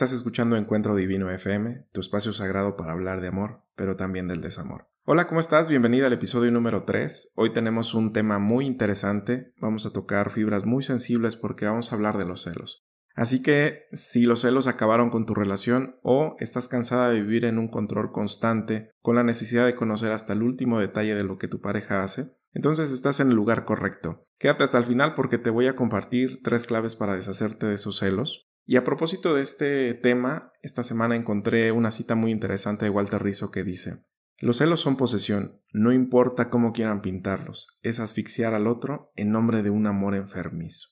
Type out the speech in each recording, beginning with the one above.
Estás escuchando Encuentro Divino FM, tu espacio sagrado para hablar de amor, pero también del desamor. Hola, ¿cómo estás? Bienvenida al episodio número 3. Hoy tenemos un tema muy interesante. Vamos a tocar fibras muy sensibles porque vamos a hablar de los celos. Así que si los celos acabaron con tu relación o estás cansada de vivir en un control constante con la necesidad de conocer hasta el último detalle de lo que tu pareja hace, entonces estás en el lugar correcto. Quédate hasta el final porque te voy a compartir tres claves para deshacerte de esos celos. Y a propósito de este tema, esta semana encontré una cita muy interesante de Walter Rizzo que dice, los celos son posesión, no importa cómo quieran pintarlos, es asfixiar al otro en nombre de un amor enfermizo.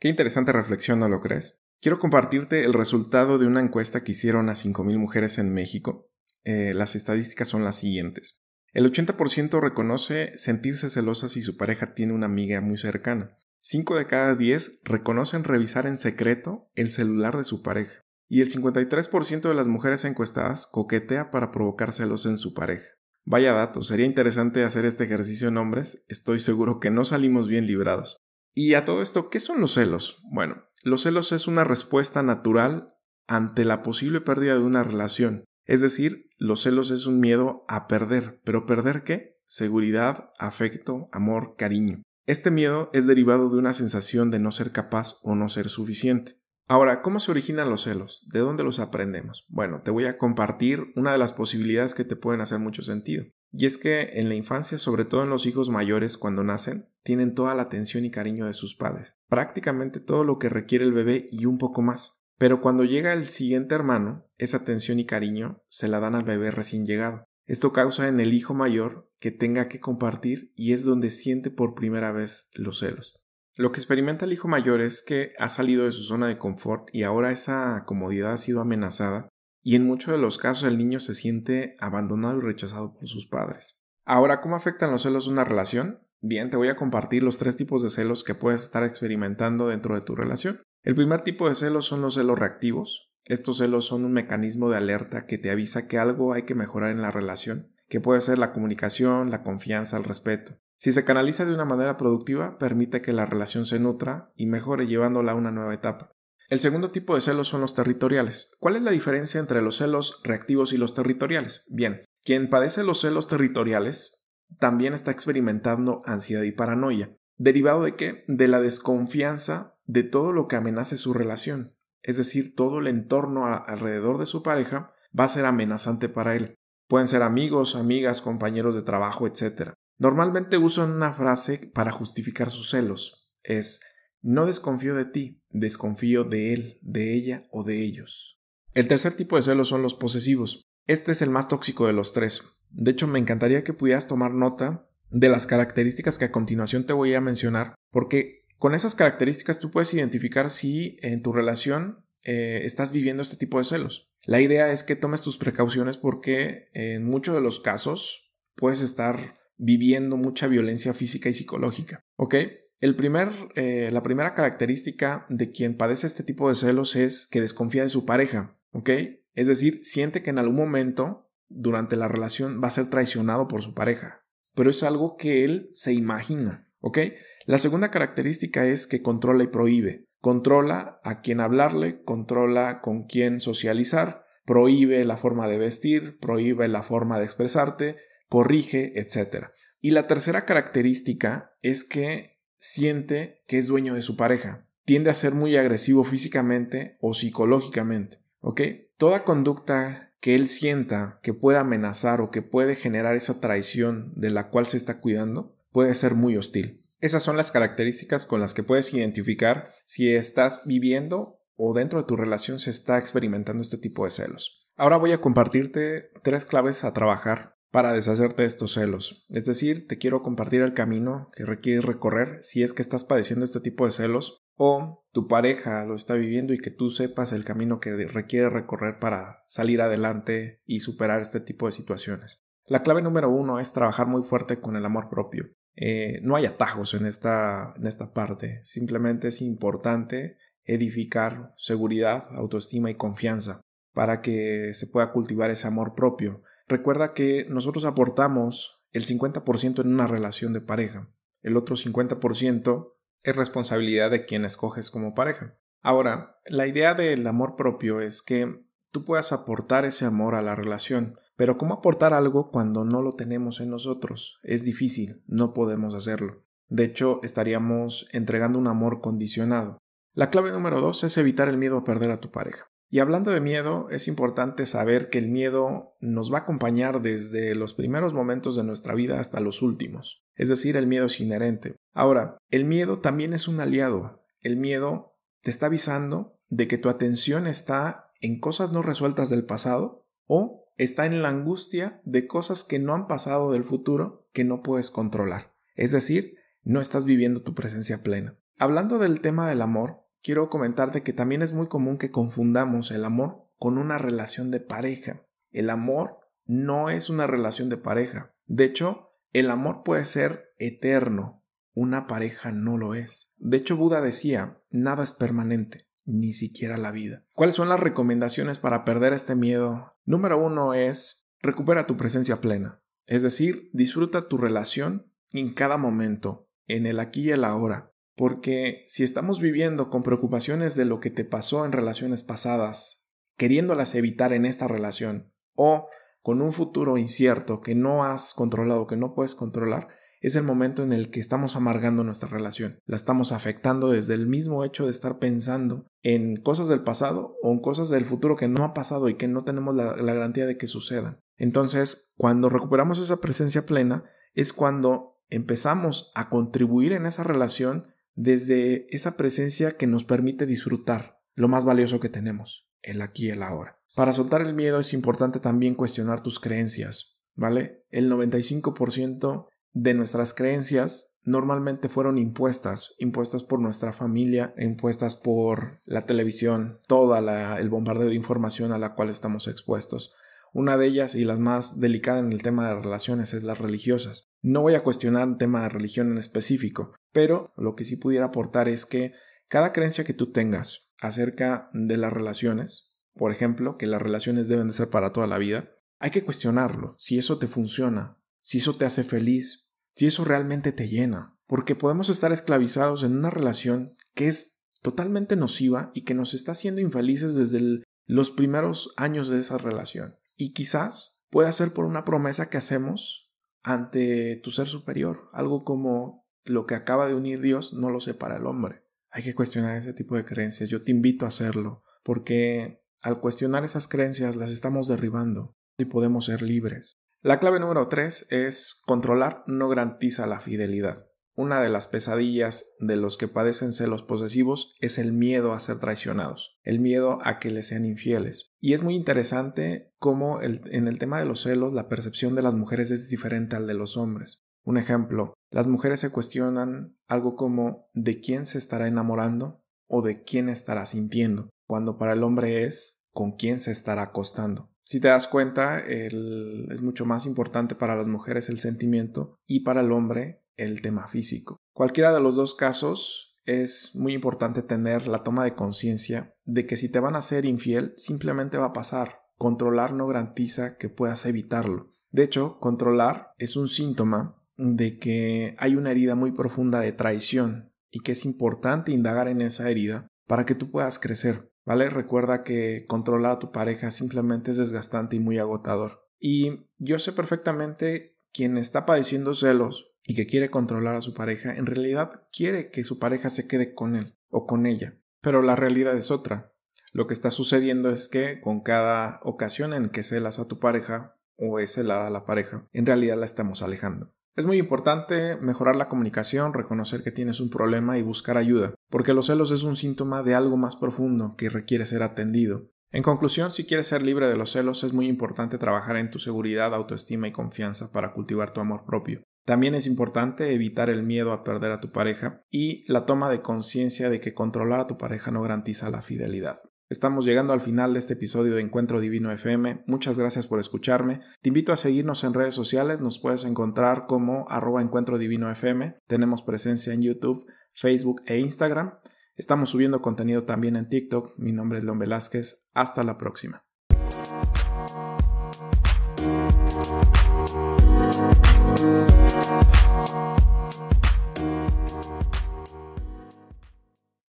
Qué interesante reflexión, ¿no lo crees? Quiero compartirte el resultado de una encuesta que hicieron a 5.000 mujeres en México. Eh, las estadísticas son las siguientes. El 80% reconoce sentirse celosa si su pareja tiene una amiga muy cercana. 5 de cada 10 reconocen revisar en secreto el celular de su pareja. Y el 53% de las mujeres encuestadas coquetea para provocar celos en su pareja. Vaya dato, sería interesante hacer este ejercicio en hombres, estoy seguro que no salimos bien librados. Y a todo esto, ¿qué son los celos? Bueno, los celos es una respuesta natural ante la posible pérdida de una relación. Es decir, los celos es un miedo a perder. ¿Pero perder qué? Seguridad, afecto, amor, cariño. Este miedo es derivado de una sensación de no ser capaz o no ser suficiente. Ahora, ¿cómo se originan los celos? ¿De dónde los aprendemos? Bueno, te voy a compartir una de las posibilidades que te pueden hacer mucho sentido. Y es que en la infancia, sobre todo en los hijos mayores cuando nacen, tienen toda la atención y cariño de sus padres. Prácticamente todo lo que requiere el bebé y un poco más. Pero cuando llega el siguiente hermano, esa atención y cariño se la dan al bebé recién llegado. Esto causa en el hijo mayor que tenga que compartir y es donde siente por primera vez los celos. Lo que experimenta el hijo mayor es que ha salido de su zona de confort y ahora esa comodidad ha sido amenazada y en muchos de los casos el niño se siente abandonado y rechazado por sus padres. Ahora, ¿cómo afectan los celos una relación? Bien, te voy a compartir los tres tipos de celos que puedes estar experimentando dentro de tu relación. El primer tipo de celos son los celos reactivos, estos celos son un mecanismo de alerta que te avisa que algo hay que mejorar en la relación, que puede ser la comunicación, la confianza, el respeto. Si se canaliza de una manera productiva, permite que la relación se nutra y mejore llevándola a una nueva etapa. El segundo tipo de celos son los territoriales. ¿Cuál es la diferencia entre los celos reactivos y los territoriales? Bien, quien padece los celos territoriales también está experimentando ansiedad y paranoia. ¿Derivado de qué? De la desconfianza de todo lo que amenace su relación es decir, todo el entorno alrededor de su pareja, va a ser amenazante para él. Pueden ser amigos, amigas, compañeros de trabajo, etc. Normalmente usan una frase para justificar sus celos. Es no desconfío de ti, desconfío de él, de ella o de ellos. El tercer tipo de celos son los posesivos. Este es el más tóxico de los tres. De hecho, me encantaría que pudieras tomar nota de las características que a continuación te voy a mencionar, porque con esas características tú puedes identificar si en tu relación eh, estás viviendo este tipo de celos. La idea es que tomes tus precauciones porque en muchos de los casos puedes estar viviendo mucha violencia física y psicológica. ¿Ok? El primer, eh, la primera característica de quien padece este tipo de celos es que desconfía de su pareja. ¿Ok? Es decir, siente que en algún momento durante la relación va a ser traicionado por su pareja. Pero es algo que él se imagina. ¿Ok? La segunda característica es que controla y prohíbe. Controla a quién hablarle, controla con quién socializar, prohíbe la forma de vestir, prohíbe la forma de expresarte, corrige, etc. Y la tercera característica es que siente que es dueño de su pareja. Tiende a ser muy agresivo físicamente o psicológicamente. ¿Ok? Toda conducta que él sienta que puede amenazar o que puede generar esa traición de la cual se está cuidando puede ser muy hostil. Esas son las características con las que puedes identificar si estás viviendo o dentro de tu relación se está experimentando este tipo de celos. Ahora voy a compartirte tres claves a trabajar para deshacerte de estos celos. Es decir, te quiero compartir el camino que requieres recorrer si es que estás padeciendo este tipo de celos o tu pareja lo está viviendo y que tú sepas el camino que requiere recorrer para salir adelante y superar este tipo de situaciones. La clave número uno es trabajar muy fuerte con el amor propio. Eh, no hay atajos en esta, en esta parte, simplemente es importante edificar seguridad, autoestima y confianza para que se pueda cultivar ese amor propio. Recuerda que nosotros aportamos el 50% en una relación de pareja, el otro 50% es responsabilidad de quien escoges como pareja. Ahora, la idea del amor propio es que tú puedas aportar ese amor a la relación, pero ¿cómo aportar algo cuando no lo tenemos en nosotros? Es difícil, no podemos hacerlo. De hecho, estaríamos entregando un amor condicionado. La clave número dos es evitar el miedo a perder a tu pareja. Y hablando de miedo, es importante saber que el miedo nos va a acompañar desde los primeros momentos de nuestra vida hasta los últimos. Es decir, el miedo es inherente. Ahora, el miedo también es un aliado. El miedo te está avisando de que tu atención está en cosas no resueltas del pasado o está en la angustia de cosas que no han pasado del futuro que no puedes controlar. Es decir, no estás viviendo tu presencia plena. Hablando del tema del amor, quiero comentarte que también es muy común que confundamos el amor con una relación de pareja. El amor no es una relación de pareja. De hecho, el amor puede ser eterno. Una pareja no lo es. De hecho, Buda decía, nada es permanente, ni siquiera la vida. ¿Cuáles son las recomendaciones para perder este miedo? Número uno es, recupera tu presencia plena. Es decir, disfruta tu relación en cada momento, en el aquí y el ahora. Porque si estamos viviendo con preocupaciones de lo que te pasó en relaciones pasadas, queriéndolas evitar en esta relación, o con un futuro incierto que no has controlado, que no puedes controlar, es el momento en el que estamos amargando nuestra relación. La estamos afectando desde el mismo hecho de estar pensando en cosas del pasado o en cosas del futuro que no ha pasado y que no tenemos la, garantía de que sucedan. Entonces, cuando recuperamos esa presencia plena, es cuando empezamos a contribuir en esa relación desde esa presencia que nos permite disfrutar lo más valioso que tenemos, el aquí y el ahora. Para soltar el miedo es importante también cuestionar tus creencias, ¿vale? El 95% de nuestras creencias normalmente fueron impuestas, impuestas por nuestra familia, impuestas por la televisión, toda el bombardeo de información a la cual estamos expuestos. Una de ellas y las más delicadas en el tema de relaciones es las religiosas. No voy a cuestionar el tema de religión en específico, pero lo que sí pudiera aportar es que cada creencia que tú tengas acerca de las relaciones, por ejemplo, que las relaciones deben de ser para toda la vida, hay que cuestionarlo, si eso te funciona, si eso te hace feliz, si eso realmente te llena, porque podemos estar esclavizados en una relación que es totalmente nociva y que nos está haciendo infelices desde los primeros años de esa relación. Y quizás pueda ser por una promesa que hacemos ante tu ser superior, algo como lo que acaba de unir Dios no lo separa el hombre. Hay que cuestionar ese tipo de creencias. Yo te invito a hacerlo, porque al cuestionar esas creencias las estamos derribando y podemos ser libres. La clave número 3 es controlar no garantiza la fidelidad. Una de las pesadillas de los que padecen celos posesivos es el miedo a ser traicionados, el miedo a que les sean infieles. Y es muy interesante cómo en el tema de los celos la percepción de las mujeres es diferente al de los hombres. Un ejemplo, las mujeres se cuestionan algo como de quién se estará enamorando o de quién estará sintiendo, cuando para el hombre es con quién se estará acostando. Si te das cuenta, es mucho más importante para las mujeres el sentimiento y para el hombre el tema físico. Cualquiera de los dos casos es muy importante tener la toma de conciencia de que si te van a ser infiel simplemente va a pasar. Controlar no garantiza que puedas evitarlo. De hecho, controlar es un síntoma de que hay una herida muy profunda de traición y que es importante indagar en esa herida para que tú puedas crecer. ¿Vale? Recuerda que controlar a tu pareja simplemente es desgastante y muy agotador. Y yo sé perfectamente quien está padeciendo celos y que quiere controlar a su pareja, en realidad quiere que su pareja se quede con él o con ella. Pero la realidad es otra. Lo que está sucediendo es que con cada ocasión en que celas a tu pareja o es celada a la pareja, en realidad la estamos alejando. Es muy importante mejorar la comunicación, reconocer que tienes un problema y buscar ayuda, porque los celos es un síntoma de algo más profundo que requiere ser atendido. En conclusión, si quieres ser libre de los celos, es muy importante trabajar en tu seguridad, autoestima y confianza para cultivar tu amor propio. También es importante evitar el miedo a perder a tu pareja y la toma de conciencia de que controlar a tu pareja no garantiza la fidelidad. Estamos llegando al final de este episodio de Encuentro Divino FM. Muchas gracias por escucharme. Te invito a seguirnos en redes sociales. Nos puedes encontrar como arroba Encuentro Divino FM. Tenemos presencia en YouTube, Facebook e Instagram. Estamos subiendo contenido también en TikTok. Mi nombre es León Velázquez. Hasta la próxima.